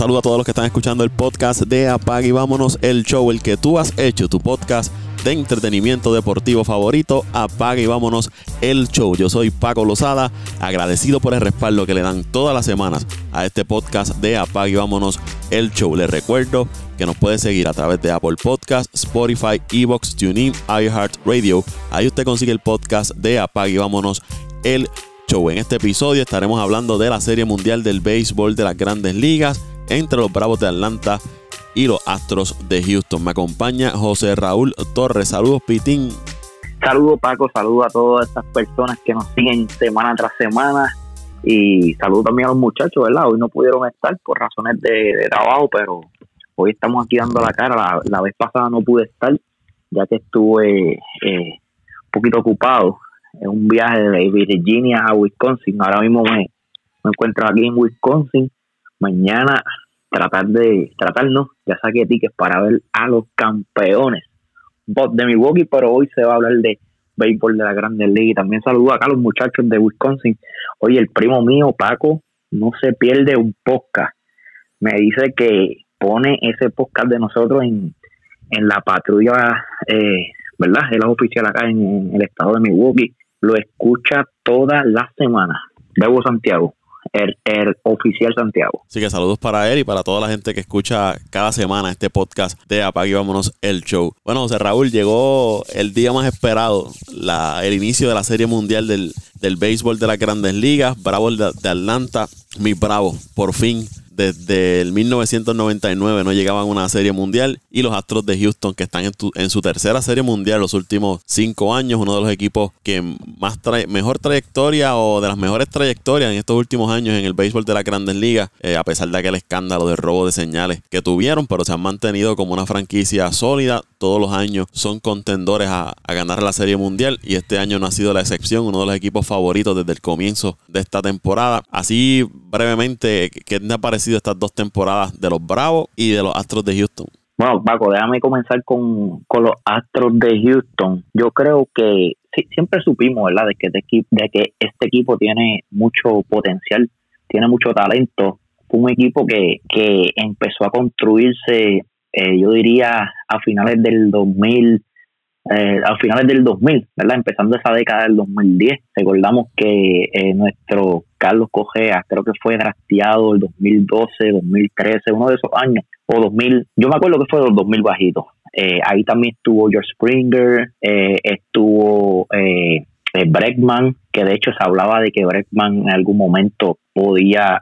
Saludo a todos los que están escuchando el podcast de Apag y vámonos el show, el que tú has hecho, tu podcast de entretenimiento deportivo favorito, Apague y vámonos el show. Yo soy Paco Lozada, agradecido por el respaldo que le dan todas las semanas a este podcast de Apague y vámonos el show. Les recuerdo que nos puede seguir a través de Apple Podcast, Spotify, Evox, TuneIn, iHeartRadio. Ahí usted consigue el podcast de Apague y vámonos el show. En este episodio estaremos hablando de la Serie Mundial del Béisbol de las Grandes Ligas entre los Bravos de Atlanta y los Astros de Houston. Me acompaña José Raúl Torres. Saludos, Pitín. Saludos, Paco. Saludos a todas estas personas que nos siguen semana tras semana. Y saludos también a los muchachos, ¿verdad? Hoy no pudieron estar por razones de, trabajo, pero hoy estamos aquí dando la cara. La, vez pasada no pude estar, ya que estuve eh, un poquito ocupado en un viaje de Virginia a Wisconsin. Ahora mismo me, me encuentro aquí en Wisconsin. Mañana tratar de, tratar no, ya saqué tickets para ver a los campeones de Milwaukee, pero hoy se va a hablar de béisbol de la Grande Liga. Y también saludo acá a los muchachos de Wisconsin. Oye, el primo mío, Paco, no se pierde un podcast. Me dice que pone ese podcast de nosotros en, en la patrulla, eh, ¿verdad? El oficial acá en, el estado de Milwaukee. Lo escucha toda la semana. Debo Santiago el, oficial Santiago. Así que saludos para él y para toda la gente que escucha cada semana este podcast de Apague Vámonos el Show. Bueno, José Raúl, llegó el día más esperado, la, el inicio de la Serie Mundial del, del béisbol de las grandes ligas. Bravo de, de Atlanta, mi bravo, por fin desde el 1999 no llegaban a una serie mundial y los Astros de Houston que están en, su tercera serie mundial los últimos cinco años, uno de los equipos que más mejor trayectoria o de las mejores trayectorias en estos últimos años en el béisbol de las grandes ligas, eh, a pesar de aquel escándalo de robo de señales que tuvieron, pero se han mantenido como una franquicia sólida, todos los años son contendores a, ganar la serie mundial y este año no ha sido la excepción, uno de los equipos favoritos desde el comienzo de esta temporada. Así brevemente, ¿qué te ha parecido? estas dos temporadas de los Bravos y de los Astros de Houston? Bueno, Paco, déjame comenzar con, los Astros de Houston. Yo creo que siempre supimos, ¿verdad?, de que, este de que este equipo tiene mucho potencial, tiene mucho talento. Un equipo que, que empezó a construirse, eh, yo diría, a finales del 2000, eh, a finales del 2000, ¿verdad? Empezando esa década del 2010. Recordamos que eh, nuestro Carlos Cogea, creo que fue drafteado el 2012, 2013, uno de esos años, o 2000, yo me acuerdo que fue los 2000 bajitos. Eh, ahí también estuvo George Springer, eh, estuvo eh, Breckman, que de hecho se hablaba de que Breckman en algún momento podía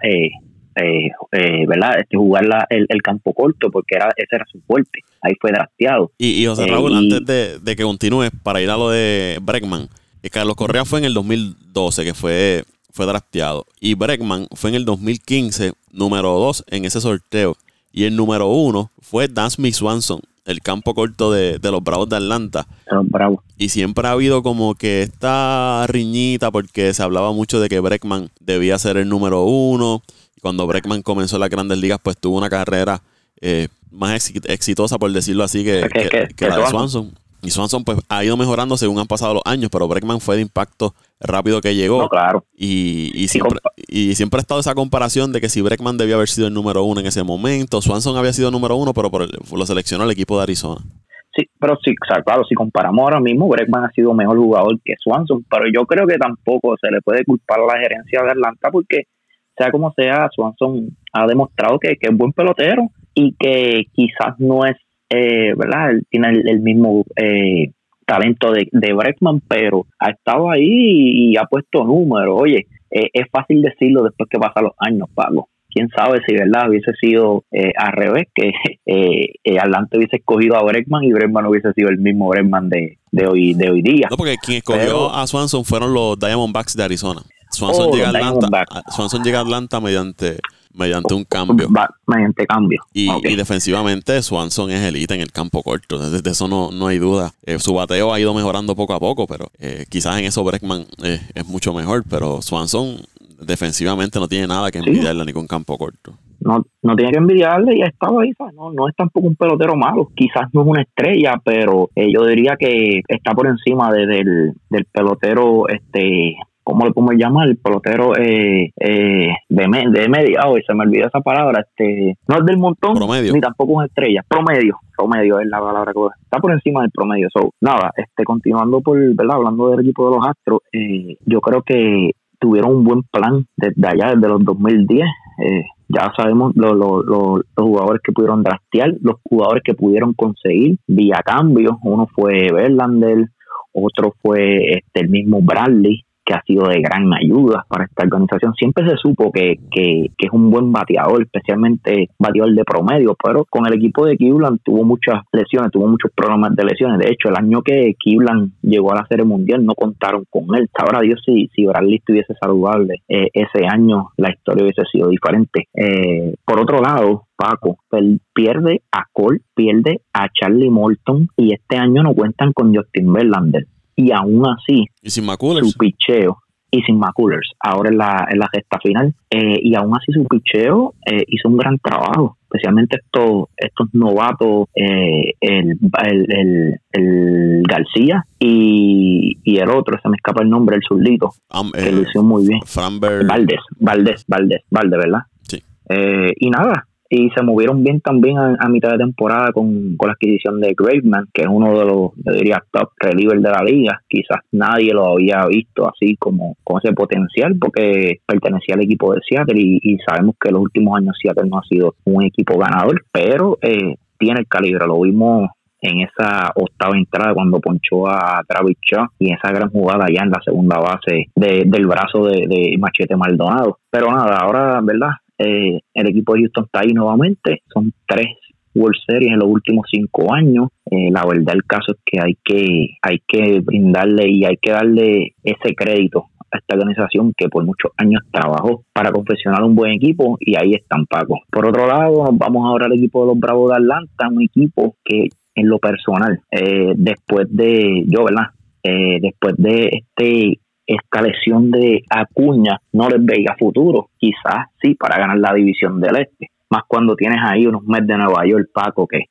eh, eh, ¿verdad? Este, jugar el, campo corto porque era ese era su fuerte. Ahí fue drafteado. Y, José eh, Raúl, antes de, que continúes, para ir a lo de Breckman, Carlos Correa fue en el 2012 que fue, fue drafteado. Y Breckman fue en el 2015, número 2 en ese sorteo. Y el número 1 fue Dance Swanson, el campo corto de, los Bravos de Atlanta. Y siempre ha habido como que esta riñita porque se hablaba mucho de que Breckman debía ser el número uno cuando Breckman comenzó las grandes ligas, pues tuvo una carrera eh, más exitosa, por decirlo así, que, la de Swanson. Y Swanson pues ha ido mejorando según han pasado los años, pero Breckman fue de impacto rápido que llegó. claro. Y, siempre, y siempre ha estado esa comparación de que si Breckman debía haber sido el número uno en ese momento, Swanson había sido número uno, pero por lo seleccionó el equipo de Arizona. Sí, pero sí, claro, si comparamos ahora mismo, Breckman ha sido mejor jugador que Swanson, pero yo creo que tampoco se le puede culpar a la gerencia de Atlanta porque sea como sea, Swanson ha demostrado que, es buen pelotero y que quizás no es, eh, ¿verdad? Él tiene el, mismo eh, talento de, de Breckman, pero ha estado ahí y, ha puesto números. Oye, eh, es fácil decirlo después que pasan los años, Pablo. Quién sabe si, ¿verdad? Hubiese sido al revés, que Atlante hubiese escogido a Breckman y Breckman hubiese sido el mismo Breckman de, de, hoy, de hoy día. No, porque quien escogió a Swanson fueron los Diamondbacks de Arizona. Swanson, oh, llega, a Atlanta, Swanson llega a Atlanta mediante mediante un cambio. mediante cambio. Y, defensivamente Swanson es elite en el campo corto. De, eso no, no hay duda. Eh, su bateo ha ido mejorando poco a poco, pero eh, quizás en eso Breckman eh, es mucho mejor. Pero Swanson defensivamente no tiene nada que envidiarle ni con campo corto. No, no tiene que envidiarle y ha estado ahí. No, no es tampoco un pelotero malo. Quizás no es una estrella, pero yo diría que está por encima del, del pelotero este ¿cómo le podemos llamar? Pelotero eh, eh, de, de media, hoy se me olvidó esa palabra, este, no es del montón, ni tampoco es estrella, promedio, promedio es la palabra que está por encima del promedio. So, nada, este, continuando por, ¿verdad? Hablando del equipo de los Astros, eh, yo creo que tuvieron un buen plan desde allá, desde los 2010. Eh, ya sabemos los jugadores que pudieron draftear, los jugadores que pudieron conseguir vía cambio. Uno fue Verlander, otro fue este, el mismo Bradley, que ha sido de gran ayuda para esta organización. Siempre se supo que, que, es un buen bateador, especialmente bateador de promedio, pero con el equipo de Cleveland tuvo muchas lesiones, tuvo muchos problemas de lesiones. De hecho, el año que Cleveland llegó a la Serie Mundial no contaron con él. Ahora Dios, si, si Bradley estuviese saludable, eh, ese año la historia hubiese sido diferente. Eh, por otro lado, Paco, pierde a Cole, pierde a Charlie Morton y este año no cuentan con Justin Verlander y aún así ¿Y sin su picheo y sin McCullers ahora en la, en la gesta final eh, y aún así su picheo eh, hizo un gran trabajo especialmente estos estos novatos eh, el, el, García y, el otro se me escapa el nombre el zurdito que lo hizo muy bien. Valdés Valdés Valdés Valdés verdad sí. Y nada y se movieron bien también a, mitad de temporada con, la adquisición de Graveman, que es uno de los, yo diría, top relievers de la liga. Quizás nadie lo había visto así como con ese potencial porque pertenecía al equipo de Seattle y, sabemos que los últimos años Seattle no ha sido un equipo ganador, pero eh, tiene el calibre, lo vimos en esa octava entrada cuando ponchó a Travis Shaw y esa gran jugada ya en la segunda base del brazo de, de Machete Maldonado. Pero nada, ahora, ¿verdad? Eh, el equipo de Houston está ahí nuevamente. Son tres World Series en los últimos cinco años. Eh, la verdad el caso es que hay que hay que brindarle y hay que darle ese crédito a esta organización que por muchos años trabajó para confeccionar un buen equipo y ahí están Paco. Por otro lado, vamos ahora al equipo de los Bravos de Atlanta, un equipo que en lo personal, eh, después de, yo, ¿verdad? después de este esta lesión de Acuña no les veía futuro. Quizás sí para ganar la división del Este. Más cuando tienes ahí unos Mets de Nueva York, Paco, que,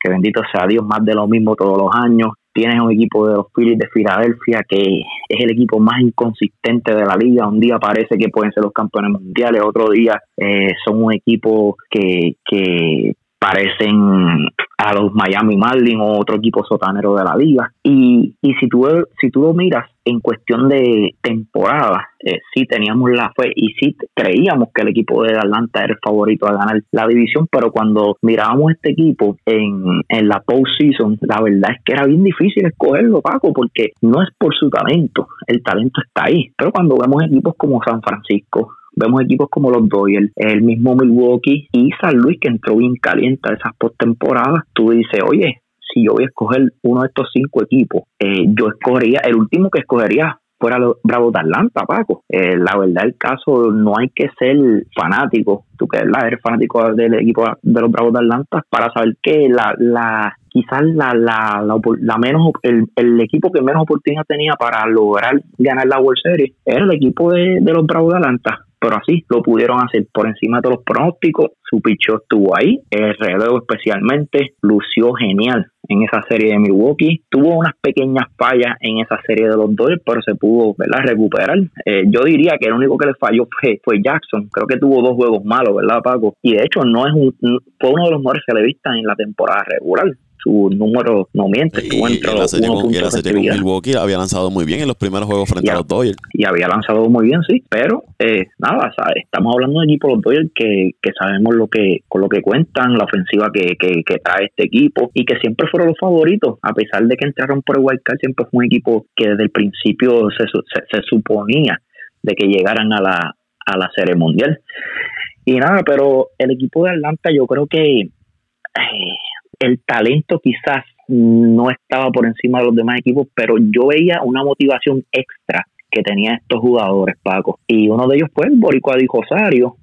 que bendito sea Dios, más de lo mismo todos los años. Tienes un equipo de los Phillies de Filadelfia que es el equipo más inconsistente de la liga. Un día parece que pueden ser los campeones mundiales, otro día eh, son un equipo que, que parecen a los Miami Marlins o otro equipo sotanero de la liga. Y, y si, tú, si tú lo miras en cuestión de temporada, eh, sí teníamos la fe y sí creíamos que el equipo de Atlanta era el favorito a ganar la división, pero cuando mirábamos este equipo en, en la postseason, la verdad es que era bien difícil escogerlo, Paco, porque no es por su talento, el talento está ahí. Pero cuando vemos equipos como San Francisco, Vemos equipos como los Doyle, el mismo Milwaukee y San Luis que entró bien caliente a esas postemporadas. Tú dices, oye, si yo voy a escoger uno de estos cinco equipos, eh, yo escogería, el último que escogería fuera los Bravos de Atlanta, Paco. Eh, la verdad, el caso no hay que ser fanático, tú que eres fanático del equipo de los Bravos de Atlanta, para saber que la, la quizás la, la, la, menos el, el, equipo que menos oportunidad tenía para lograr ganar la World Series era el equipo de, de los Bravos de Atlanta pero así lo pudieron hacer por encima de todos los pronósticos. Su picho estuvo ahí, el relevo especialmente lució genial en esa serie de Milwaukee. Tuvo unas pequeñas fallas en esa serie de los Dodgers, pero se pudo ¿verdad? recuperar. Eh, yo diría que el único que le falló fue, fue, Jackson. Creo que tuvo dos juegos malos, ¿verdad, Paco? Y de hecho no es un, fue uno de los mejores relevistas en la temporada regular su número no miente, estuvo entre la serie, con, Milwaukee había lanzado muy bien en los primeros juegos frente a los Dodgers. Y había lanzado muy bien, sí, pero eh, nada, ¿sabes? estamos hablando de equipo los Dodgers que, que sabemos lo que con lo que cuentan, la ofensiva que, que, que, trae este equipo y que siempre fueron los favoritos, a pesar de que entraron por el Wild Card, siempre fue un equipo que desde el principio se, se, suponía de que llegaran a la, a la Serie Mundial. Y nada, pero el equipo de Atlanta yo creo que eh, el talento quizás no estaba por encima de los demás equipos, pero yo veía una motivación extra que tenían estos jugadores, Paco. Y uno de ellos fue el Boricua Rosario.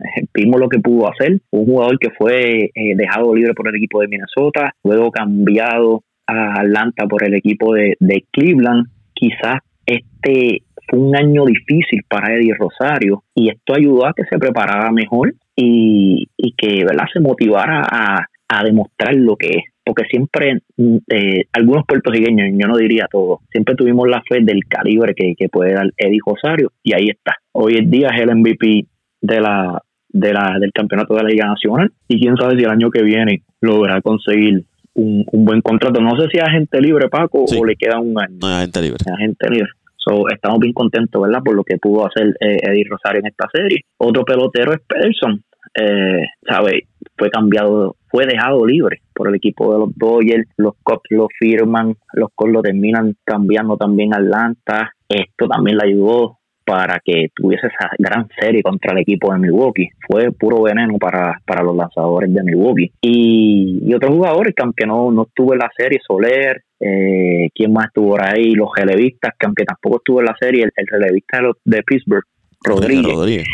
Eh, vimos lo que pudo hacer. Un jugador que fue eh, dejado libre por el equipo de Minnesota, luego cambiado a Atlanta por el equipo de, Cleveland. Quizás este fue un año difícil para Eddie Rosario y esto ayudó a que se preparara mejor y, y que ¿verdad? se motivara a, a demostrar lo que es. porque siempre mm, eh, algunos puertorriqueños, yo no diría todos, siempre tuvimos la fe del calibre que, que puede dar Eddie Rosario y ahí está. Hoy en día es el MVP de la, de la, del campeonato de la Liga Nacional y quién sabe si el año que viene logrará conseguir un, buen contrato. No sé si es agente libre, Paco, o le queda un año. No, es agente libre. agente libre. So, estamos bien contentos, ¿verdad? Por lo que pudo hacer eh, Eddie Rosario en esta serie. Otro pelotero es Pederson. Eh, ¿Sabe? Fue cambiado, fue dejado libre por el equipo de los Dodgers. Los Cubs lo firman, los Cubs lo terminan cambiando también a Atlanta. Esto también le ayudó para que tuviese esa gran serie contra el equipo de Milwaukee. Fue puro veneno para, para los lanzadores de Milwaukee. Y, otros jugadores que aunque no, no estuvo en la serie, Soler, eh, ¿quién más estuvo ahí? Los relevistas, que aunque tampoco estuvo en la serie, el, relevista de, de Pittsburgh, Rodríguez.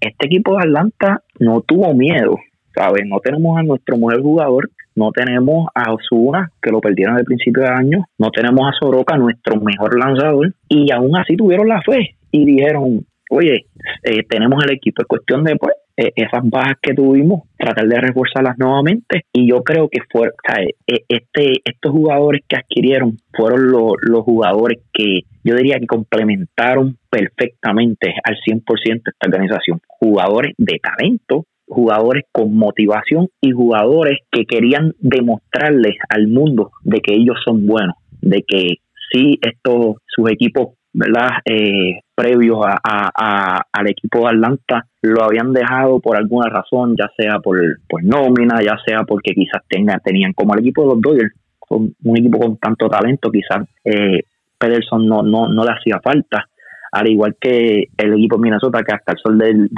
Este equipo de Atlanta no tuvo miedo, ¿sabes? No tenemos a nuestro mejor jugador, no tenemos a Osuna, que lo perdieron al principio de año, no tenemos a Soroka, nuestro mejor lanzador, y aún así tuvieron la fe y dijeron, oye, eh, tenemos el equipo, es cuestión de pues eh, esas bajas que tuvimos, tratar de reforzarlas nuevamente y yo creo que fue, eh, este, estos jugadores que adquirieron fueron los jugadores que yo diría que complementaron perfectamente al 100% esta organización, jugadores de talento, jugadores con motivación y jugadores que querían demostrarles al mundo de que ellos son buenos, de que sí estos sus equipos ¿verdad? Eh, previos a, al equipo de Atlanta lo habían dejado por alguna razón, ya sea por, nómina, ya sea porque quizás tengan, tenían como el equipo de los Dodgers, un equipo con tanto talento, quizás eh, Pederson no, no, no le hacía falta, al igual que el equipo de Minnesota, que hasta el sol del,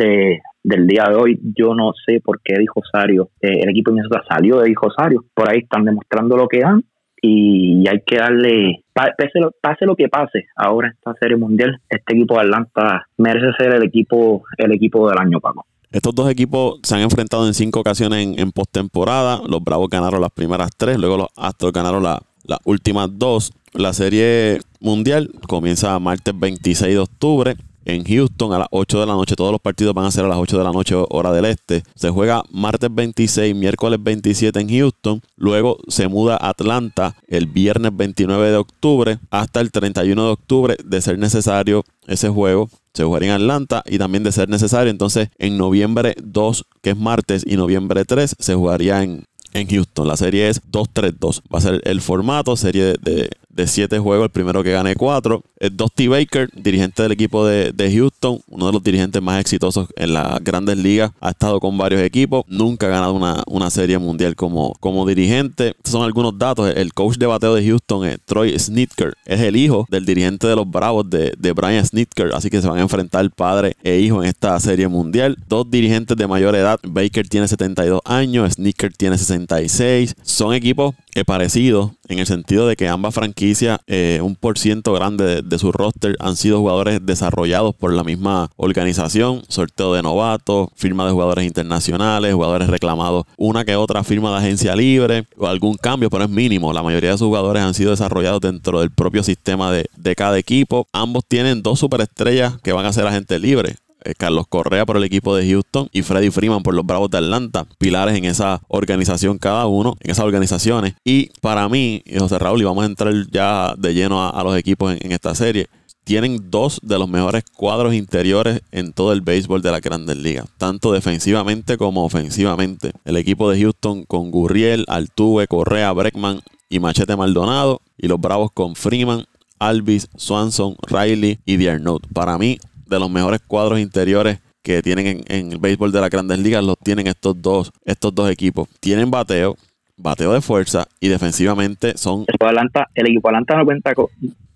del día de hoy, yo no sé por qué dijo Rosario, eh, el equipo de Minnesota salió de Rosario, por ahí están demostrando lo que dan y hay que darle, pase lo, pase lo que pase ahora en esta serie mundial, este equipo de Atlanta merece ser el equipo, el equipo del año, Paco. Estos dos equipos se han enfrentado en cinco ocasiones en postemporada. Los Bravos ganaron las primeras tres, luego los Astros ganaron las últimas dos. La serie mundial comienza martes 26 de octubre en Houston a las 8 de la noche. Todos los partidos van a ser a las 8 de la noche, hora del este. Se juega martes 26, miércoles 27 en Houston. Luego se muda a Atlanta el viernes 29 de octubre hasta el 31 de octubre, de ser necesario ese juego. Se jugaría en Atlanta y también de ser necesario. Entonces, en noviembre 2, que es martes, y noviembre 3, se jugaría en, en Houston. La serie es 2-3-2. Va a ser el formato, serie de, de siete juegos, el primero que gane cuatro. Dusty Baker, dirigente del equipo de, Houston, uno de los dirigentes más exitosos en las grandes ligas. Ha estado con varios equipos, nunca ha ganado una, serie mundial como, como dirigente. Estos son algunos datos. El coach de bateo de Houston es Troy Snitker, es el hijo del dirigente de los Bravos de, de Brian Snitker, así que se van a enfrentar padre e hijo en esta serie mundial. Dos dirigentes de mayor edad, Baker tiene 72 años, Snitker tiene 66. Son equipos parecidos en el sentido de que ambas franquicias, eh, un por ciento grande de, su roster han sido jugadores desarrollados por la misma organización, sorteo de novatos, firma de jugadores internacionales, jugadores reclamados, una que otra firma de agencia libre o algún cambio, pero es mínimo. La mayoría de sus jugadores han sido desarrollados dentro del propio sistema de, de cada equipo. Ambos tienen dos superestrellas que van a ser agentes libres. Eh, Carlos Correa por el equipo de Houston y Freddie Freeman por los Bravos de Atlanta, pilares en esa organización cada uno, en esas organizaciones. Y para mí, José Raúl, y vamos a entrar ya de lleno a, los equipos en, esta serie, tienen dos de los mejores cuadros interiores en todo el béisbol de la Grandes Ligas, tanto defensivamente como ofensivamente. El equipo de Houston con Gurriel, Altuve, Correa, Breckman y Machete Maldonado, y los Bravos con Freeman, Alvis, Swanson, Riley y Diarnaud. Para mí, de los mejores cuadros interiores que tienen en, el béisbol de las grandes ligas los tienen estos dos, estos dos equipos. Tienen bateo, bateo de fuerza y defensivamente son... El equipo Atlanta, el equipo Atlanta no cuenta con...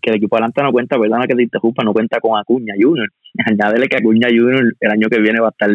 Que el equipo Atlanta no cuenta, perdona que te interrumpa, no cuenta con Acuña Junior. Añádele que Acuña Junior el año que viene va a estar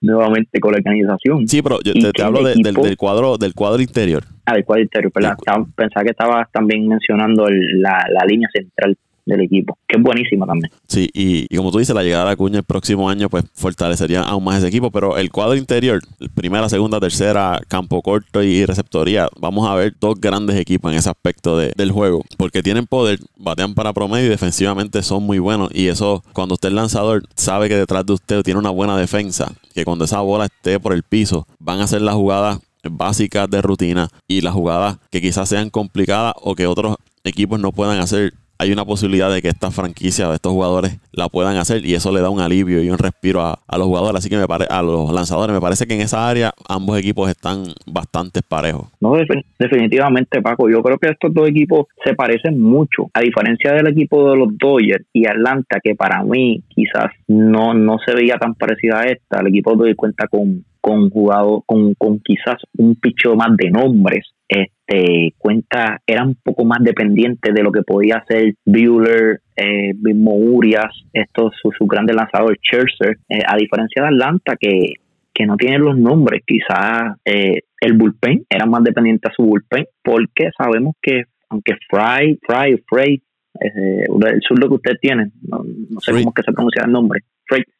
nuevamente con la organización. Sí, pero yo te, hablo del, cuadro del cuadro interior. Ah, del cuadro interior, perdón. Pensaba que estabas también mencionando la, la línea central del equipo, que es buenísima también. Sí, y, como tú dices, la llegada de Acuña el próximo año pues fortalecería aún más ese equipo, pero el cuadro interior, primera, segunda, tercera, campo corto y receptoría, vamos a ver dos grandes equipos en ese aspecto del juego, porque tienen poder, batean para promedio y defensivamente son muy buenos, y eso cuando usted es lanzador sabe que detrás de usted tiene una buena defensa, que cuando esa bola esté por el piso van a hacer la jugada básicas de rutina y las jugadas que quizás sean complicadas o que otros equipos no puedan hacer hay una posibilidad de que esta franquicia de estos jugadores la puedan hacer y eso le da un alivio y un respiro a, los jugadores. Así que me parece a los lanzadores, me parece que en esa área ambos equipos están bastante parejos. No, definitivamente, Paco. Yo creo que estos dos equipos se parecen mucho, a diferencia del equipo de los Dodgers y Atlanta, que para mí quizás no, no se veía tan parecida a esta. El equipo de cuenta con con jugado, con, con quizás un picho más de nombres, este cuenta, era un poco más dependiente de lo que podía hacer Bueller, eh, mismo Urias, estos sus su grandes lanzadores, Scherzer, eh, a diferencia de Atlanta que, que no tienen los nombres, quizás eh, el bullpen era más dependiente a su bullpen, porque sabemos que aunque Fry, Fry, Frey, eh, el surdo que usted tiene, no, sé cómo es que se pronuncia el nombre,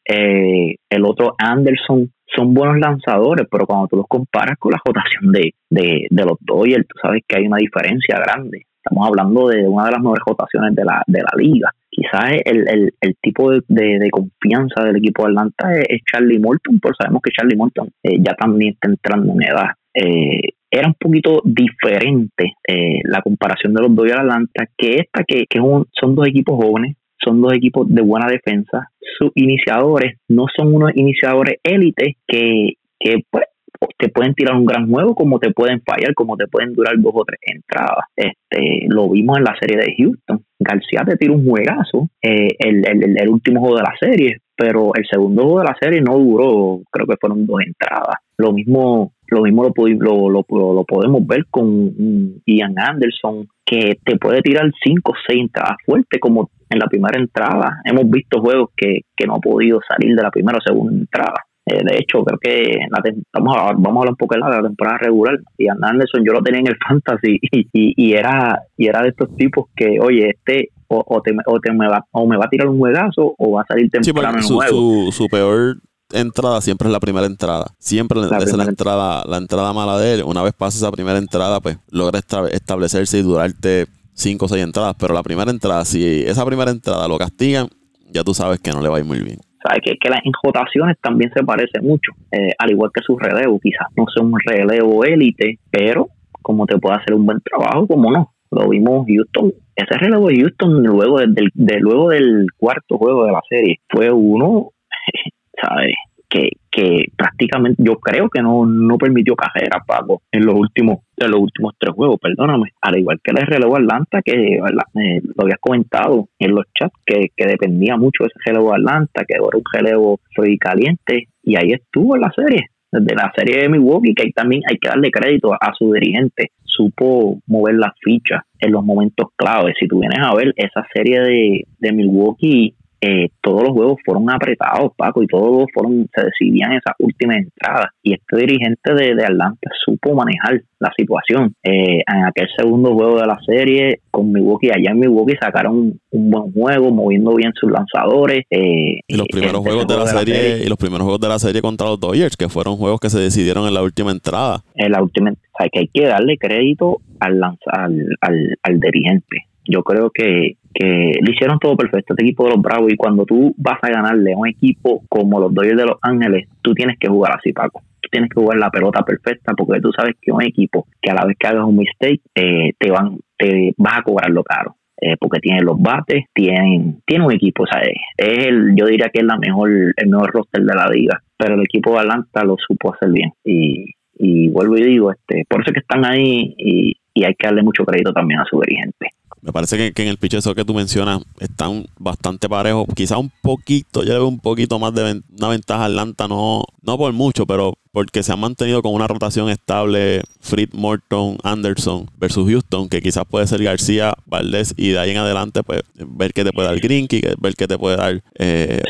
eh, el otro Anderson, son buenos lanzadores, pero cuando tú los comparas con la rotación de, de, de los Dodgers, tú sabes que hay una diferencia grande. Estamos hablando de una de las mejores rotaciones de la, de la liga. Quizás el, el, el tipo de, de, confianza del equipo de Atlanta es, Charlie Morton, pero sabemos que Charlie Morton eh, ya también está entrando en edad. Eh, era un poquito diferente eh, la comparación de los Dodgers Atlanta que esta, que, que son dos equipos jóvenes, son dos equipos de buena defensa. Sus iniciadores no son unos iniciadores élite que, que pues, te pueden tirar un gran juego, como te pueden fallar, como te pueden durar dos o tres entradas. Este, lo vimos en la serie de Houston. García te tira un juegazo, eh, el, el, el, último juego de la serie, pero el segundo juego de la serie no duró, creo que fueron dos entradas. Lo mismo lo mismo lo, lo, lo, podemos ver con Ian Anderson, que te puede tirar 5 o 6 entradas fuertes, como en la primera entrada. Hemos visto juegos que, no ha podido salir de la primera o segunda entrada. Eh, de hecho, creo que vamos, a, vamos a hablar un poco de la, temporada regular. Ian Anderson yo lo tenía en el fantasy y, y, era, y era de estos tipos que, oye, este o, te, o, te me va, o me va a tirar un juegazo o va a salir temprano en su, juego. su peor entrada siempre es la primera entrada. Siempre la es la entrada, la entrada mala de él. Una vez pasa esa primera entrada, pues logra establecerse y durarte cinco o seis entradas. Pero la primera entrada, si esa primera entrada lo castigan, ya tú sabes que no le va a ir muy bien. Sabes que, que las enjotaciones también se parece mucho, eh, al igual que su relevo. Quizás no sea un relevo élite, pero como te puede hacer un buen trabajo, como no. Lo vimos Houston. Ese relevo de Houston luego del, de, luego del cuarto juego de la serie fue uno ¿sabes? Que, que prácticamente yo creo que no, no permitió carrera Paco en los últimos en los últimos tres juegos, perdóname. Al igual que el relevo Atlanta, que eh, lo habías comentado en los chats, que, que dependía mucho de ese relevo Atlanta, que era un relevo frío caliente, y ahí estuvo en la serie, desde la serie de Milwaukee, que también hay que darle crédito a, su dirigente, supo mover las fichas en los momentos claves. Si tú vienes a ver esa serie de, de Milwaukee eh, todos los juegos fueron apretados, Paco, y todos fueron, se decidían en esas últimas entradas. Y este dirigente de, de Atlanta supo manejar la situación. Eh, en aquel segundo juego de la serie, con Milwaukee, allá en Milwaukee sacaron un buen juego, moviendo bien sus lanzadores. Eh, y los primeros juegos de la, serie, y los primeros juegos de la serie contra los Dodgers, que fueron juegos que se decidieron en la última entrada. En la última, o sea, que hay que darle crédito al, al, al, al dirigente. Yo creo que que le hicieron todo perfecto este equipo de los Bravos y cuando tú vas a ganarle a un equipo como los Dodgers de Los Ángeles, tú tienes que jugar así, Paco. Tú tienes que jugar la pelota perfecta porque tú sabes que un equipo que a la vez que hagas un mistake eh, te van te vas a cobrarlo caro. Eh, porque tiene los bates, tiene, tiene un equipo, o sea, es el, yo diría que es la mejor, el mejor roster de la liga, pero el equipo de Atlanta lo supo hacer bien y, y vuelvo y digo, este, por eso que están ahí y, y hay que darle mucho crédito también a su dirigente. Me parece que, en el pichezo que tú mencionas están bastante parejos. Quizá un poquito, yo le veo un poquito más de una ventaja a Atlanta, no, no por mucho, pero porque se han mantenido con una rotación estable Fritz Morton, Anderson versus Houston, que quizás puede ser García, Valdés y de ahí en adelante pues ver qué te puede dar Grinky, ver qué te puede dar eh,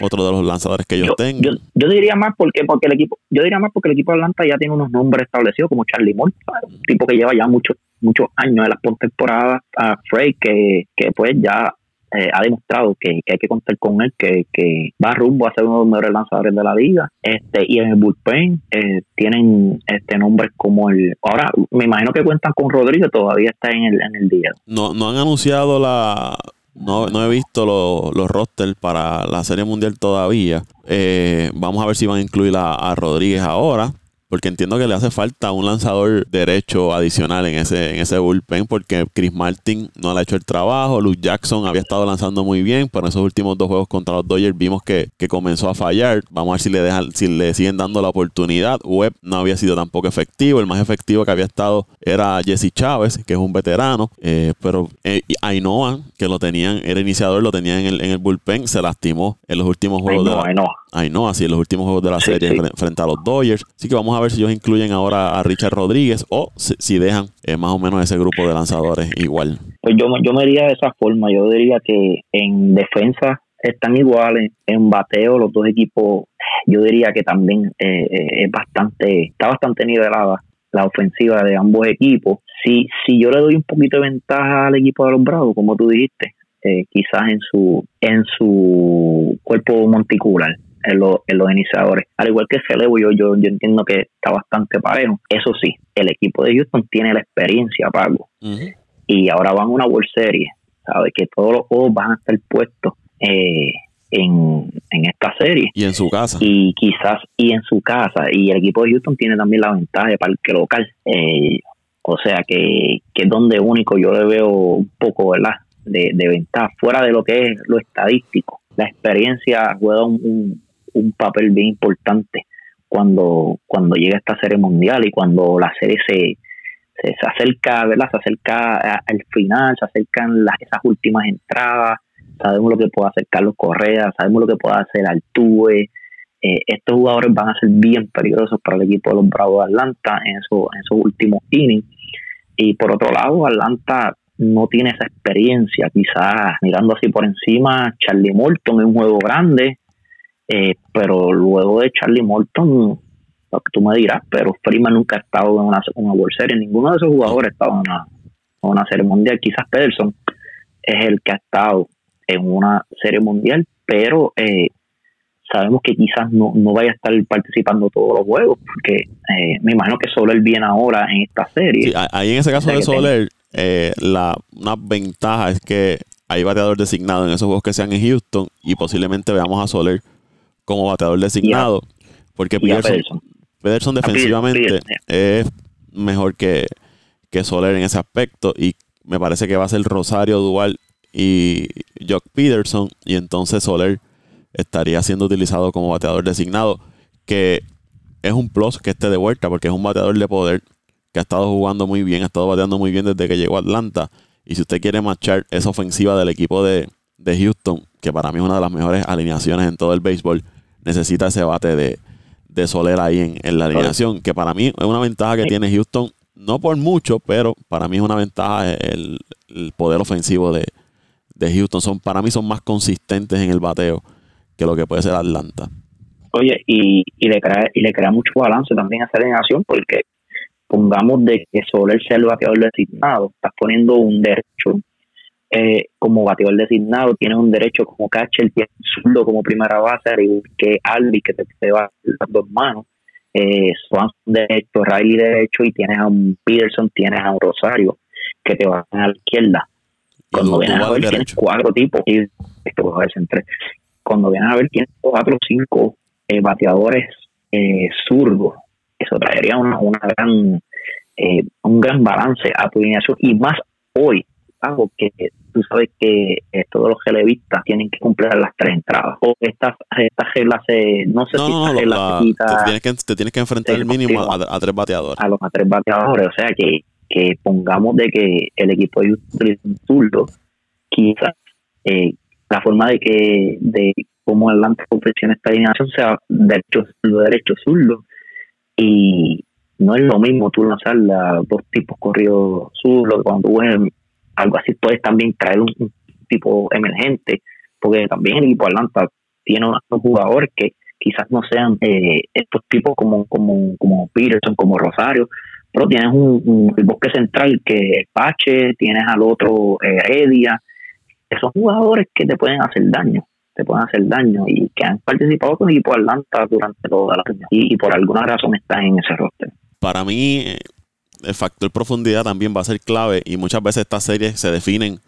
otro de los lanzadores que ellos yo, tengan. Yo, diría más porque porque el equipo, yo diría más porque el equipo de Atlanta ya tiene unos nombres establecidos como Charlie Moore, un tipo que lleva ya muchos muchos años en las postemporadas, a Frey que, que pues ya eh, ha demostrado que, hay que contar con él, que, va rumbo a ser uno de los mejores lanzadores de la liga. Este, y en el bullpen eh, tienen este nombres como el. Ahora, me imagino que cuentan con Rodríguez, todavía está en el, en el día. No, no han anunciado la. No, no he visto los rosters para la Serie Mundial todavía. Eh, vamos a ver si van a incluir a Rodríguez ahora porque entiendo que le hace falta un lanzador derecho adicional en ese, en ese bullpen, porque Chris Martin no le ha hecho el trabajo, Luke Jackson había estado lanzando muy bien, pero en esos últimos dos juegos contra los Dodgers vimos que, comenzó a fallar. Vamos a ver si le dejan, si le siguen dando la oportunidad. Webb no había sido tampoco efectivo, el más efectivo que había estado era Jesse Chávez, que es un veterano, eh, pero eh, que lo tenían, era iniciador, lo tenían en el, en el bullpen, se lastimó en los últimos juegos de Ainhoa. Ainhoa, así en los últimos juegos de la serie frente a los Dodgers. Así que vamos a ver si ellos incluyen ahora a Richard Rodríguez o si, dejan eh, más o menos ese grupo de lanzadores igual. Pues yo, yo me diría de esa forma. Yo diría que en defensa están iguales. En bateo, los dos equipos, yo diría que también eh, eh, es bastante, está bastante nivelada la ofensiva de ambos equipos. Si, si yo le doy un poquito de ventaja al equipo de los Bravos, como tú dijiste, quizás en su en su cuerpo monticular en, en los iniciadores. Al igual que Celebo, yo, yo, yo entiendo que está bastante parejo. Eso sí, el equipo de Houston tiene la experiencia, Pago. Y ahora van a una World Series. ¿Sabes? Que todos los juegos van a estar puestos eh, en, esta serie. Y en su casa. Y quizás, y en su casa. Y el equipo de Houston tiene también la ventaja de parque local. Eh, o sea que, que es donde único yo le veo un poco, ¿verdad? De, de ventaja, fuera de lo que es lo estadístico. La experiencia juega un, un papel bien importante cuando, cuando llega esta serie mundial y cuando la serie se, se, acerca, ¿verdad? Se acerca al final, se acercan las, esas últimas entradas, sabemos lo que puede hacer Carlos Correa, sabemos lo que puede hacer Altuve. Eh, estos jugadores van a ser bien peligrosos para el equipo de los Bravos de Atlanta en, eso, en esos últimos innings. Y por otro lado, Atlanta no tiene esa experiencia, quizás mirando así por encima, Charlie Morton en un juego grande, eh, pero luego de Charlie Morton, lo que tú me dirás, pero Freeman nunca ha estado en una, una World Series, ninguno de esos jugadores ha estado en una, una serie mundial. Quizás Pederson es el que ha estado en una serie mundial, pero eh, sabemos que quizás no, no vaya a estar participando todos los juegos, porque eh, me imagino que Soler viene ahora en esta serie. ahí en ese caso de Soler, la, una ventaja es que hay bateador designado en esos juegos que sean en Houston y posiblemente veamos a Soler como bateador designado. porque Pederson, defensivamente es mejor que, que Soler en ese aspecto. Y me parece que va a ser Rosario Dual y Jock Peterson. Y entonces Soler estaría siendo utilizado como bateador designado. Que es un plus que esté de vuelta porque es un bateador de poder que ha estado jugando muy bien, ha estado bateando muy bien desde que llegó a Atlanta. Y si usted quiere marchar esa ofensiva del equipo de, de Houston, que para mí es una de las mejores alineaciones en todo el béisbol, necesita ese bate de, de Soler ahí en, la alineación, que para mí es una ventaja que tiene Houston, no por mucho, pero para mí es una ventaja el, poder ofensivo de, Houston. Son, para mí son más consistentes en el bateo que lo que puede ser Atlanta. Oye, y, y, le crea, y le crea mucho balance también a esa alineación, porque pongamos de que Soler sea el bateador designado, estás poniendo un derecho eh, como bateador designado, tienes un derecho como catcher, tienes zurdo como primera base, que Albi, que te, va a las dos manos, eh, Swanson derecho, Riley derecho, y tienes a un Peterson, tienes a un Rosario, que te va a la izquierda. Cuando vienes a ver, tienes cuatro tipos, y esto va a entre, cuando vienes a ver, tienes cuatro o cinco eh, bateadores eh, zurdos. Eso traería una, una gran, eh, un gran balance a tu alineación, y más hoy, algo que tú sabes que eh, todos los relevistas tienen que cumplir las tres entradas. O estas, estas reglas se, no sé si no, te, tienes que, te tienes que enfrentar el mínimo a, tres bateadores. A los a tres bateadores, o sea que, que pongamos de que el equipo de un zurdo, quizás eh, la forma de que de cómo Atlanta confecciona esta alineación sea derecho zurdo, derecho zurdo y no es lo mismo tú lanzar los dos tipos corridos zurdos cuando tú ves algo así puedes también traer un, tipo emergente, porque también el equipo Atlanta tiene unos jugadores que quizás no sean eh, estos tipos como, como, como Peterson, como Rosario, pero tienes un, bosque central que es Pache, tienes al otro eh, Heredia, esos jugadores que te pueden hacer daño, te pueden hacer daño y que han participado con el equipo Atlanta durante toda la años y, y por alguna razón están en ese roster. Para mí, el factor profundidad también va a ser clave y muchas veces estas series se definen,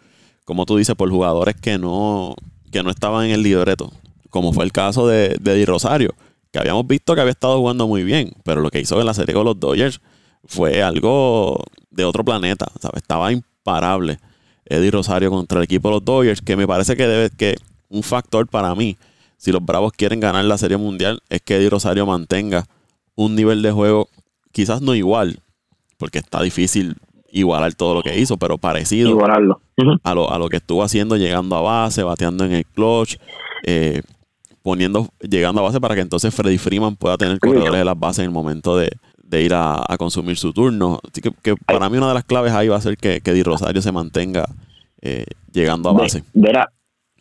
como tú dices, por jugadores que no, que no estaban en el libreto, como fue el caso de, de Di Rosario, que habíamos visto que había estado jugando muy bien, pero lo que hizo en la serie con los Dodgers fue algo de otro planeta, ¿sabes? Estaba imparable Eddie Rosario contra el equipo de los Dodgers, que me parece que debe que un factor para mí, si los Bravos quieren ganar la Serie Mundial, es que Eddie Rosario mantenga un nivel de juego quizás no igual, porque está difícil igualar todo lo que hizo, pero parecido a, lo, a lo que estuvo haciendo, llegando a base, bateando en el clutch, eh, poniendo, llegando a base para que entonces Freddy Freeman pueda tener corredores de las bases en el momento de, ir a, consumir su turno. Así que, para mí una de las claves ahí va a ser que, que Di Rosario se mantenga eh, llegando a base. Verá,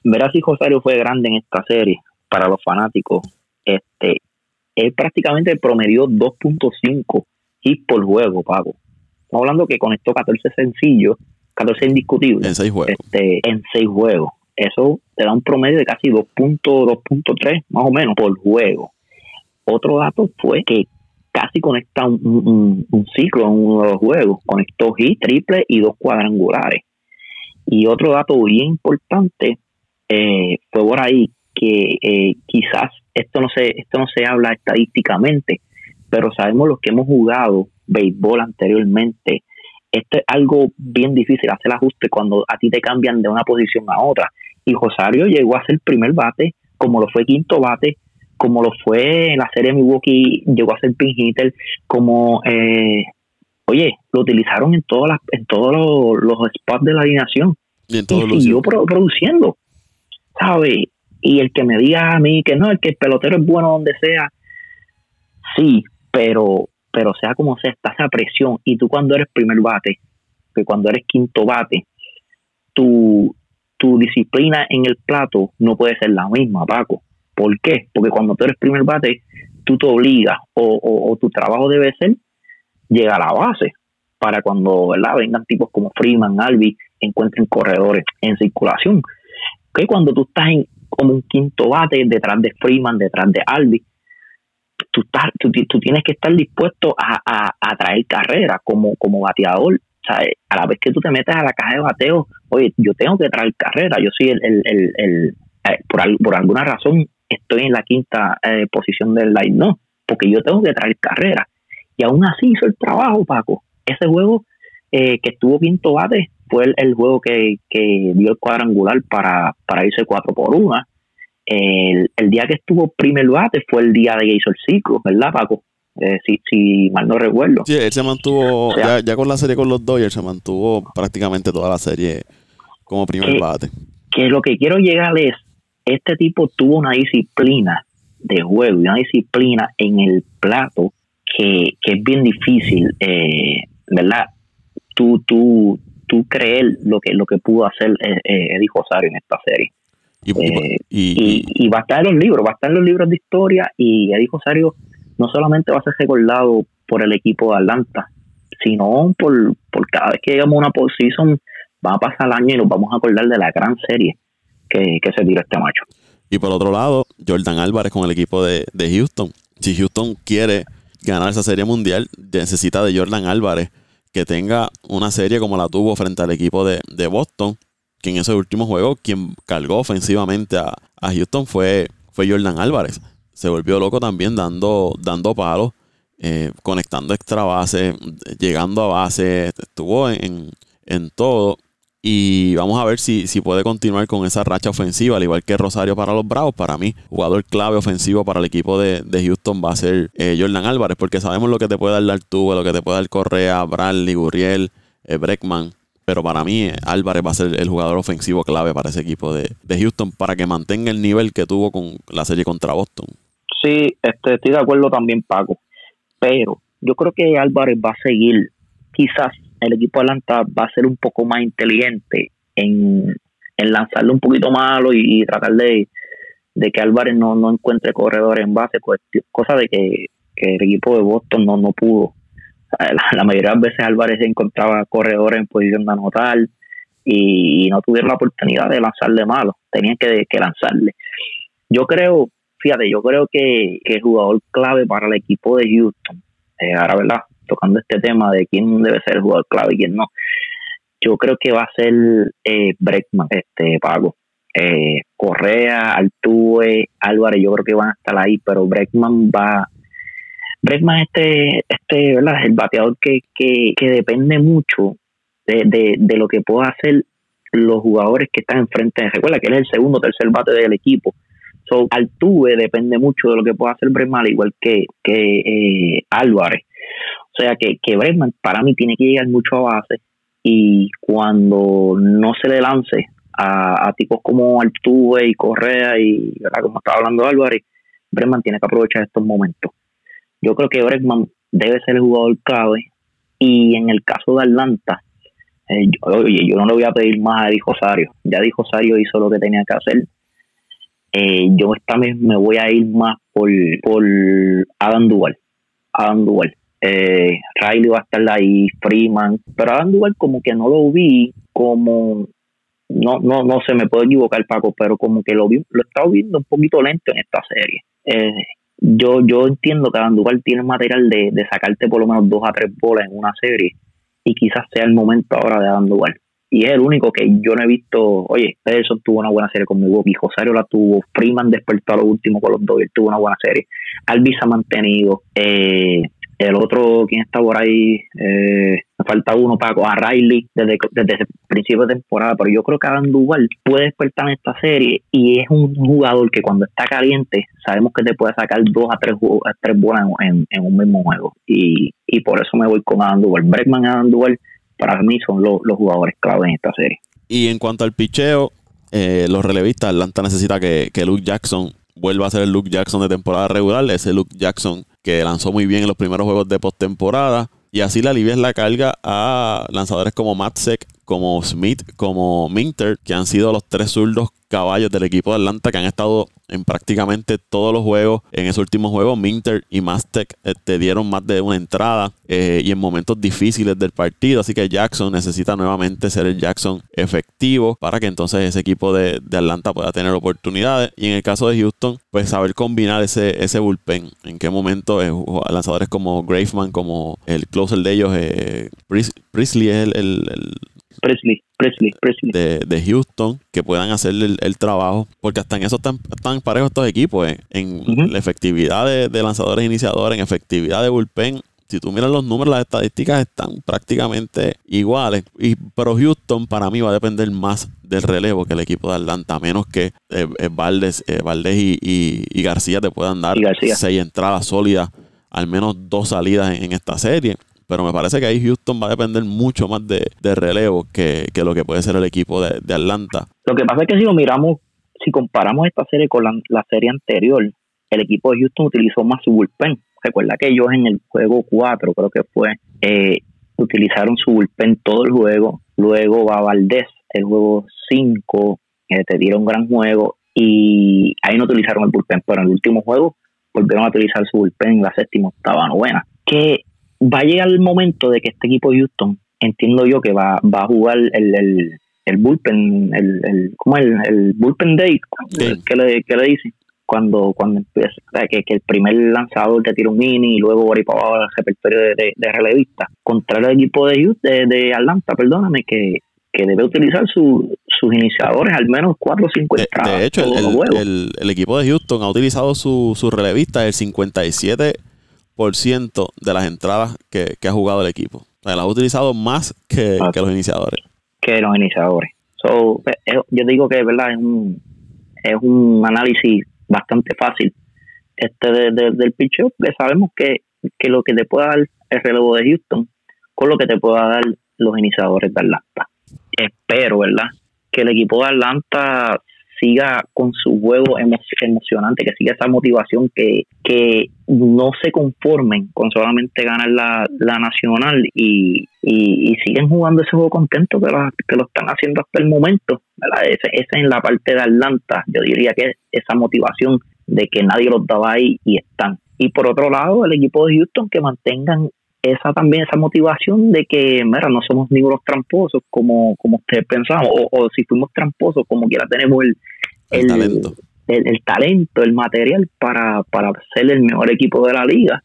verá si Rosario fue grande en esta serie para los fanáticos. Este, él prácticamente promedió 2.5 hits por juego, Pago. Estamos hablando que conectó 14 sencillos, 14 indiscutibles. En 6 juegos. Este, en 6 juegos. Eso te da un promedio de casi 2.2.3 más o menos por juego. Otro dato fue que casi conecta un, ciclo en uno de los juegos. Conectó hit, triple y dos cuadrangulares. Y otro dato bien importante eh, fue por ahí que eh, quizás esto no se esto no se habla estadísticamente, pero sabemos los que hemos jugado béisbol anteriormente. Esto es algo bien difícil hacer ajuste cuando a ti te cambian de una posición a otra. Y Rosario llegó a ser primer bate, como lo fue quinto bate, como lo fue en la serie Milwaukee, llegó a ser pin hitter, como, eh, oye, lo utilizaron en, todas las, en todos los, spots de la alineación. Y, siguió produciendo, ¿sabes? Y el que me diga a mí que no, el que el pelotero es bueno donde sea, sí, pero pero sea como sea, está esa presión. Y tú cuando eres primer bate, que cuando eres quinto bate, tu, tu disciplina en el plato no puede ser la misma, Paco. ¿Por qué? Porque cuando tú eres primer bate, tú te obligas o, tu trabajo debe ser llegar a la base para cuando ¿verdad? vengan tipos como Freeman, Albi, encuentren corredores en circulación. Que cuando tú estás en, como un quinto bate detrás de Freeman, detrás de Albi, tú, estás, tú, tienes que estar dispuesto a, a, traer carrera como, como bateador. a la vez que tú te metes a la caja de bateo, oye, yo tengo que traer carrera. Yo soy el, el, el, el eh, por, alguna razón estoy en la quinta eh, posición del line, no, porque yo tengo que traer carrera. Y aún así hizo el trabajo, Paco. Ese juego eh, que estuvo quinto bate fue el, juego que, que, dio el cuadrangular para, para irse cuatro por una el, día que estuvo primer bate fue el día de que hizo el ciclo, ¿verdad, Paco? Eh, si, si mal no recuerdo. Sí, él se mantuvo, ya, con la serie con los Dodgers, se mantuvo prácticamente toda la serie como primer bate. Que lo que quiero llegar es, este tipo tuvo una disciplina de juego y una disciplina en el plato que, es bien difícil, eh, ¿verdad? Tú, tú, tú creer lo que, lo que pudo hacer eh, eh Eddie Rosario en esta serie. Eh, y, va a estar en los libros, va a estar en los libros de historia y Eddie Rosario no solamente va a ser recordado por el equipo de Atlanta, sino por, por cada vez que llegamos a una postseason, va a pasar el año y nos vamos a acordar de la gran serie que, se tiró este macho. Y por otro lado, Jordan Álvarez con el equipo de, Houston. Si Houston quiere ganar esa serie mundial, necesita de Jordan Álvarez que tenga una serie como la tuvo frente al equipo de, de Boston en ese último juego quien cargó ofensivamente a, Houston fue, fue Jordan Álvarez. Se volvió loco también dando, dando palos, eh, conectando extra base, llegando a base, estuvo en, todo. Y vamos a ver si, si, puede continuar con esa racha ofensiva, al igual que Rosario para los Bravos. Para mí, jugador clave ofensivo para el equipo de, Houston va a ser eh, Jordan Álvarez, porque sabemos lo que te puede dar Tuve, lo que te puede dar Correa, Bradley, Gurriel, eh, Breckman. Pero para mí, Álvarez va a ser el jugador ofensivo clave para ese equipo de, Houston para que mantenga el nivel que tuvo con la serie contra Boston. Sí, este, estoy de acuerdo también, Paco. Pero yo creo que Álvarez va a seguir. Quizás el equipo de Atlanta va a ser un poco más inteligente en, lanzarle un poquito malo y, tratar de, que Álvarez no, no encuentre corredores en base, cosa de que, el equipo de Boston no, no pudo la, mayoría de las veces Álvarez encontraba corredores en posición de anotar y, no tuvieron la oportunidad de lanzarle malo, tenían que, lanzarle. Yo creo, fíjate, yo creo que, el jugador clave para el equipo de Houston, eh, ahora, ¿verdad? Tocando este tema de quién debe ser el jugador clave y quién no, yo creo que va a ser eh, Breckman, este Pago. Eh, Correa, Altuve, Álvarez, yo creo que van a estar ahí, pero Breckman va. Breckman este, este, ¿verdad? El bateador que, que, que depende mucho de, de, de, lo que pueda hacer los jugadores que están enfrente. Recuerda que él es el segundo o tercer bate del equipo. So, Altuve depende mucho de lo que pueda hacer Breckman, igual que, que eh, Álvarez. O sea que, que Breckman para mí tiene que llegar mucho a base y cuando no se le lance a, tipos como Altuve y Correa y como estaba hablando Álvarez, Bregman tiene que aprovechar estos momentos. Yo creo que Bregman debe ser el jugador clave y en el caso de Atlanta, eh, oye, yo no le voy a pedir más a Di Rosario, ya Di Rosario hizo lo que tenía que hacer. Eh, yo esta vez me voy a ir más por, por Adam Duval. Adam Duval. Eh, Riley va a estar ahí, Freeman, pero Adam Duval como que no lo vi como no, no, no se me puede equivocar, Paco, pero como que lo, vi, lo he estado viendo un poquito lento en esta serie. Eh, yo, yo entiendo que Andújar tiene material de, de, sacarte por lo menos dos a tres bolas en una serie y quizás sea el momento ahora de Andújar. Y es el único que yo no he visto. Oye, Pederson tuvo una buena serie con Milwaukee, Josario la tuvo, Freeman despertó a lo último con los Dodgers, tuvo una buena serie. Alvis ha mantenido. Eh, el otro, ¿quién está por ahí? Eh, falta uno, Paco, a Riley, desde, desde el principio de temporada, pero yo creo que Adam Duval puede despertar en esta serie y es un jugador que cuando está caliente sabemos que te puede sacar dos a tres, a tres bolas en, en, un mismo juego y, y por eso me voy con Adam Duval. Bregman y Adam Duval para mí son los jugadores clave en esta serie. Y en cuanto al picheo, eh, los relevistas, Atlanta necesita que, que Luke Jackson vuelva a ser el Luke Jackson de temporada regular, ese Luke Jackson que lanzó muy bien en los primeros juegos de postemporada. Y así le alivias la carga a lanzadores como Matzek, como Smith, como Minter, que han sido los tres zurdos caballos del equipo de Atlanta que han estado en prácticamente todos los juegos. En ese último juego, Minter y Mastek eh, te dieron más de una entrada eh, y en momentos difíciles del partido. Así que Jackson necesita nuevamente ser el Jackson efectivo para que entonces ese equipo de, Atlanta pueda tener oportunidades. Y en el caso de Houston, pues saber combinar ese, ese bullpen. En qué momento eh, lanzadores como Graveman, como el closer de ellos, eh, Priestley es el Presley, Presley, Presley. De, Houston que puedan hacer el, trabajo, porque hasta en eso están, están parejos estos equipos, eh, en, la efectividad de, lanzadores iniciadores, en efectividad de bullpen. Si tú miras los números, las estadísticas están prácticamente iguales. Y, pero Houston para mí va a depender más del relevo que el equipo de Atlanta, a menos que eh, eh, Valdés, y, García te puedan dar seis entradas sólidas, al menos dos salidas en esta serie pero me parece que ahí Houston va a depender mucho más de, relevo que, lo que puede ser el equipo de, Atlanta. Lo que pasa es que si lo miramos, si comparamos esta serie con la, serie anterior, el equipo de Houston utilizó más su bullpen. Recuerda que ellos en el juego 4, creo que fue, eh, utilizaron su bullpen todo el juego. Luego va Valdés, el juego 5, que te dieron gran juego. Y ahí no utilizaron el bullpen, pero en el último juego volvieron a utilizar su bullpen en la séptima, octava, novena. Que va a llegar el momento de que este equipo de Houston, entiendo yo que va, va a jugar el, el, el bullpen, el, el, ¿cómo es? El, bullpen day, ¿qué, le, qué le dicen? Cuando, cuando empieza, que, que el primer lanzador te tira un mini y luego va para abajo el repertorio de, de, relevista. Contra el equipo de, de, de Atlanta, perdóname, que, que debe utilizar sus iniciadores al menos 4 o 5 entradas. De hecho, el, el, equipo de Houston ha utilizado sus su relevistas el 57 ciento de las entradas que, ha jugado el equipo. O sea, ha utilizado más que, los iniciadores. Que los iniciadores. So, eh, yo digo que verdad es un, es un análisis bastante fácil este del pitch que sabemos que, que lo que te pueda dar el relevo de Houston con lo que te pueda dar los iniciadores de Atlanta. Espero, ¿verdad? Que el equipo de Atlanta siga con su juego emocionante, que siga esa motivación, que, que no se conformen con solamente ganar la, la nacional y, y, siguen jugando ese juego contento que que lo están haciendo hasta el momento. Esa es en la parte de Atlanta, yo diría que esa motivación de que nadie los daba ahí y están. Y por otro lado, el equipo de Houston que mantengan esa también esa motivación de que, mira, no somos ningunos tramposos como, como ustedes pensaban, o, si fuimos tramposos, como quiera tenemos el, el, talento. El, talento, el material para, para ser el mejor equipo de la liga.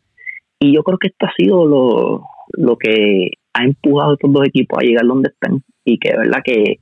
Y yo creo que esto ha sido lo, lo que ha empujado a estos dos equipos a llegar donde están y que es verdad que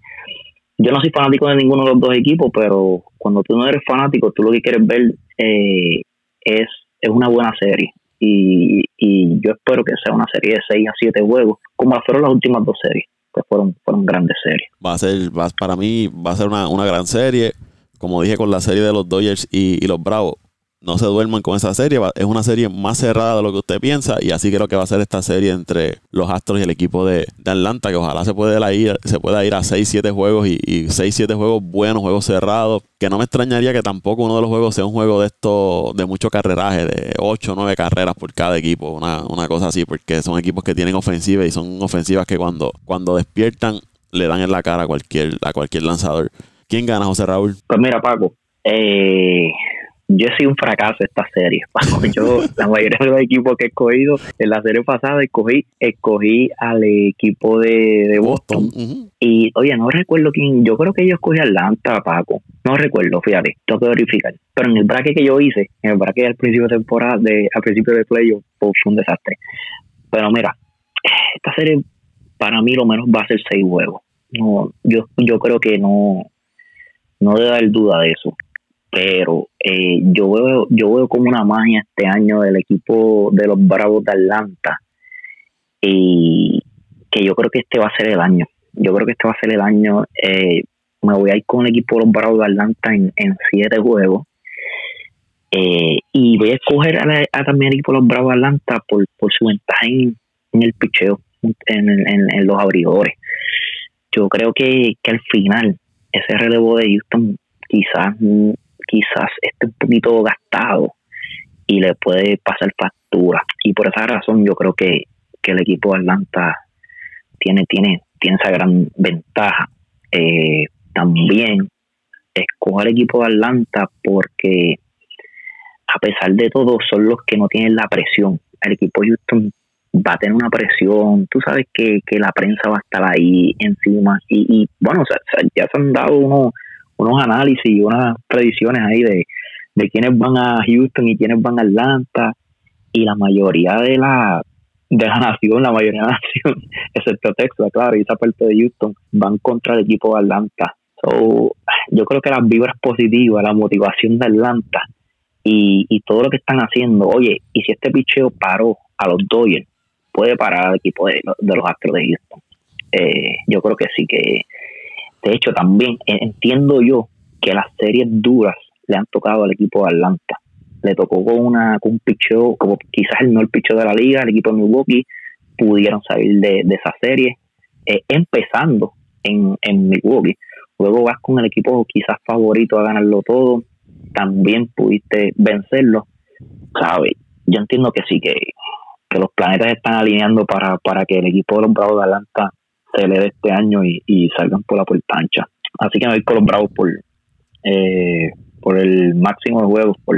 yo no soy fanático de ninguno de los dos equipos, pero cuando tú no eres fanático, tú lo que quieres ver eh, es, es una buena serie. Y, y yo espero que sea una serie de 6 a 7 juegos, como fueron las últimas dos series, que fueron, fueron grandes series. Va a ser, va, para mí, va a ser una, una gran serie. Como dije con la serie de los Dodgers y, los Bravos, no se duerman con esa serie. Es una serie más cerrada de lo que usted piensa. Y así creo que va a ser esta serie entre los Astros y el equipo de, Atlanta. Que ojalá se pueda ir, se pueda ir a 6-7 juegos y, y 6-7 juegos buenos, juegos cerrados. Que no me extrañaría que tampoco uno de los juegos sea un juego de esto, de mucho carreraje, de 8 o 9 carreras por cada equipo. Una, una cosa así, porque son equipos que tienen ofensiva y son ofensivas que cuando, cuando despiertan le dan en la cara a cualquier, a cualquier lanzador. ¿Quién gana, José Raúl? Pues mira, Paco, eh, yo he sido un fracaso esta serie. Yo, la mayoría de los equipos que he escogido en la serie pasada, escogí, escogí al equipo de, Boston. Y, oye, no recuerdo quién, yo creo que yo escogí Atlanta, Paco. No recuerdo, fíjate, tengo que verificar. Pero en el bracket que yo hice, en el bracket al principio de temporada, de, al principio de playoff, pues, fue un desastre. Pero mira, esta serie para mí lo menos va a ser seis huevos. No, yo, yo creo que no, no debe haber duda de eso. Pero eh, yo veo yo veo como una magia este año del equipo de los Bravos de Atlanta y que yo creo que este va a ser el año. Yo creo que este va a ser el año eh, me voy a ir con el equipo de los Bravos de Atlanta en, siete juegos eh, y voy a escoger a, también el equipo de los Bravos de Atlanta por, por su ventaja en, el picheo en, en, los abridores. Yo creo que, que al final ese relevo de Houston quizás quizás esté un poquito gastado y le puede pasar factura. Y por esa razón yo creo que, el equipo de Atlanta tiene, tiene, tiene esa gran ventaja. Eh, también escoger el equipo de Atlanta porque a pesar de todo son los que no tienen la presión. El equipo de Houston va a tener una presión, tú sabes que, la prensa va a estar ahí encima y, bueno, ya se han dado unos unos análisis y unas predicciones ahí de, de quiénes van a Houston y quiénes van a Atlanta y la mayoría de la de la nación, la mayoría de la nación, excepto Texas, claro, y esa parte de Houston, van contra el equipo de Atlanta. So, yo creo que las vibras positivas, la motivación de Atlanta y, y todo lo que están haciendo, oye, y si este picheo paró a los Dodgers, puede parar al equipo de, de los Astros de Houston. Eh, yo creo que sí que de hecho, también entiendo yo que las series duras le han tocado al equipo de Atlanta. Le tocó con, una, con un picheo, como quizás el no el picheo de la liga, el equipo de Milwaukee, pudieron salir de, esa serie, eh, empezando en, en Milwaukee. Luego vas con el equipo quizás favorito a ganarlo todo, también pudiste vencerlo. ¿Sabes? Yo entiendo que sí, que, que los planetas están alineando para, para que el equipo de los Bravos de Atlanta se le dé este año y, salgan por la puerta ancha. Así que me voy con los Bravos por, eh, por el máximo de juegos, por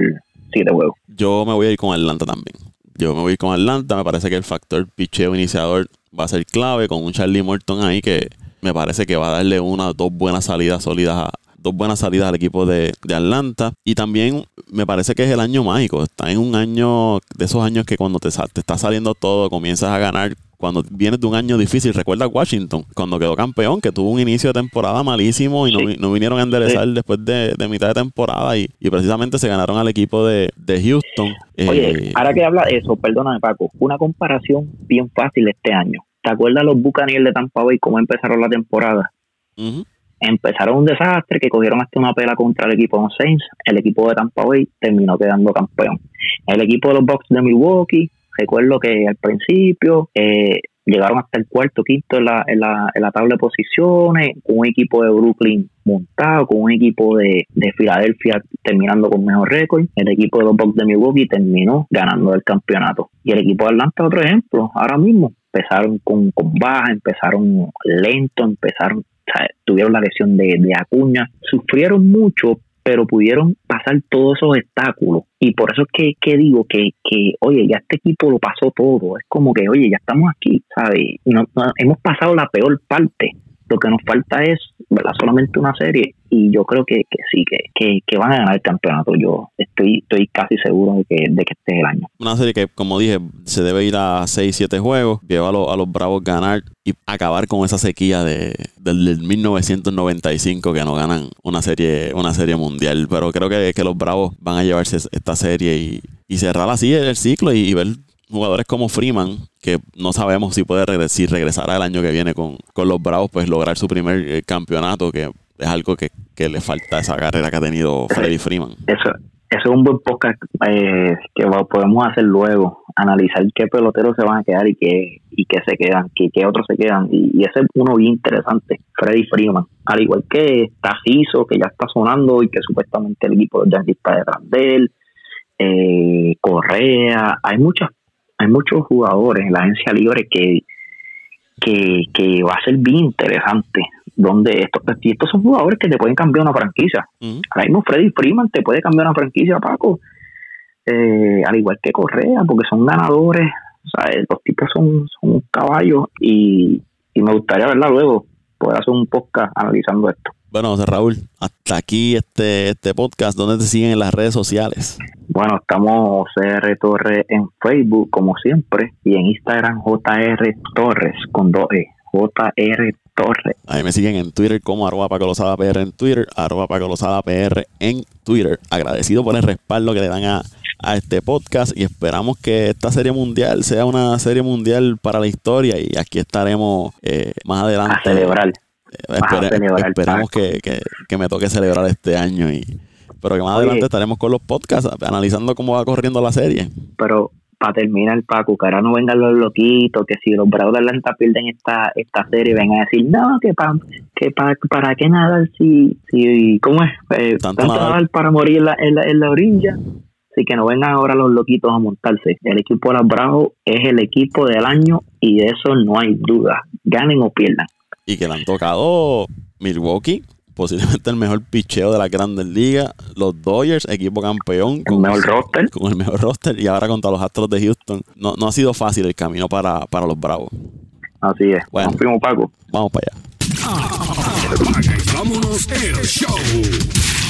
siete juegos. Yo me voy a ir con Atlanta también. Yo me voy con Atlanta. Me parece que el factor picheo iniciador va a ser clave con un Charlie Morton ahí que me parece que va a darle una dos buenas salidas sólidas a, dos buenas salidas al equipo de, de, Atlanta. Y también me parece que es el año mágico. Está en un año de esos años que cuando te, te está saliendo todo, comienzas a ganar cuando vienes de un año difícil, recuerda Washington, cuando quedó campeón, que tuvo un inicio de temporada malísimo y no, vinieron a enderezar después de, mitad de temporada y, precisamente se ganaron al equipo de, Houston. Oye, eh, ahora que habla de eso, perdóname Paco, una comparación bien fácil este año. ¿Te acuerdas los Buccaneers de Tampa Bay cómo empezaron la temporada? Empezaron un desastre que cogieron hasta una pela contra el equipo de los Saints. El equipo de Tampa Bay terminó quedando campeón. El equipo de los Bucks de Milwaukee Recuerdo que al principio eh, llegaron hasta el cuarto, quinto en la, en, la, en la tabla de posiciones, con un equipo de Brooklyn montado, con un equipo de, de Filadelfia terminando con mejor récord. El equipo de los Bucks de Milwaukee terminó ganando el campeonato. Y el equipo de Atlanta, otro ejemplo, ahora mismo. Empezaron con, con baja, empezaron lento, empezaron, tuvieron la lesión de, de Acuña, sufrieron mucho, pero pudieron pasar todos esos obstáculos. Y por eso es que, digo que, que, oye, ya este equipo lo pasó todo. Es como que, oye, ya estamos aquí, ¿sabes? No, hemos pasado la peor parte. Lo que nos falta es ¿verdad? Solamente una serie y yo creo que, que sí, que, que, van a ganar el campeonato. Yo estoy estoy casi seguro de que, de que este es el año. Una serie que, como dije, se debe ir a 6, 7 juegos, lleva a, a los Bravos ganar y acabar con esa sequía de, del, 1995 que no ganan una serie una serie mundial. Pero creo que, que los Bravos van a llevarse esta serie y, y cerrar así el, ciclo y ver jugadores como Freeman, que no sabemos si puede regresar, si regresará el año que viene con, los Bravos, pues lograr su primer eh, campeonato, que es algo que, le falta esa carrera que ha tenido Freddy Freeman. Eso, eso es un buen podcast eh, que podemos hacer luego, analizar qué peloteros se van a quedar y qué, y qué se quedan, qué, qué otros se quedan. Y, ese es uno bien interesante, Freddy Freeman. Al igual que Taciso, que ya está sonando y que supuestamente el equipo de los está de él. Eh, Correa, hay muchas hay muchos jugadores en la agencia libre que, que, va a ser bien interesante. Donde estos, estos son jugadores que te pueden cambiar una franquicia. Ahora mismo Freddy Freeman te puede cambiar una franquicia, Paco. Eh, al igual que Correa, porque son ganadores. Los tipos son, son caballos y, y me gustaría verla luego, poder hacer un podcast analizando esto. Bueno, José Raúl, hasta aquí este, este podcast. ¿Dónde te siguen en las redes sociales? Bueno, estamos CR Torres en Facebook, como siempre, y en Instagram JR Torres con dos E. JR Torres. Ahí me siguen en Twitter como arroba PR en Twitter, arroba PR en Twitter. Agradecido por el respaldo que le dan a, a este podcast y esperamos que esta serie mundial sea una serie mundial para la historia y aquí estaremos eh, más adelante. A celebrar esperemos que, me toque celebrar este año y pero que más adelante estaremos con los podcasts analizando cómo va corriendo la serie. Pero para terminar, Paco, que ahora no vengan los loquitos, que si los Bravos de Atlanta pierden esta, esta serie, vengan a decir, no, que, pa, que pa, para qué nadar si, si ¿cómo es? Eh, tanto, nadar. para morir en la, en, la, orilla. Así que no vengan ahora los loquitos a montarse. El equipo de los Bravos es el equipo del año y de eso no hay duda. Ganen o pierdan y que le han tocado Milwaukee, posiblemente el mejor picheo de la grandes ligas, los Dodgers, equipo campeón. Con el mejor roster. Con el mejor roster y ahora contra los Astros de Houston. No, no ha sido fácil el camino para, para los Bravos. Así es. Bueno, Paco. Vamos para allá. vámonos el show.